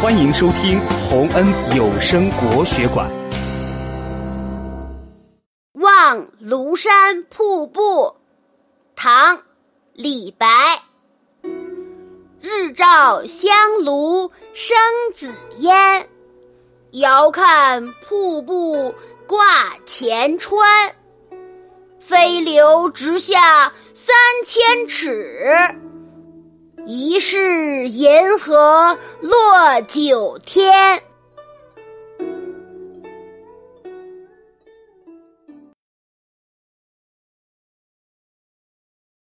欢迎收听洪恩有声国学馆。望庐山瀑布，唐·李白。日照香炉生紫烟，遥看瀑布挂前川。飞流直下三千尺，疑是银河落九天。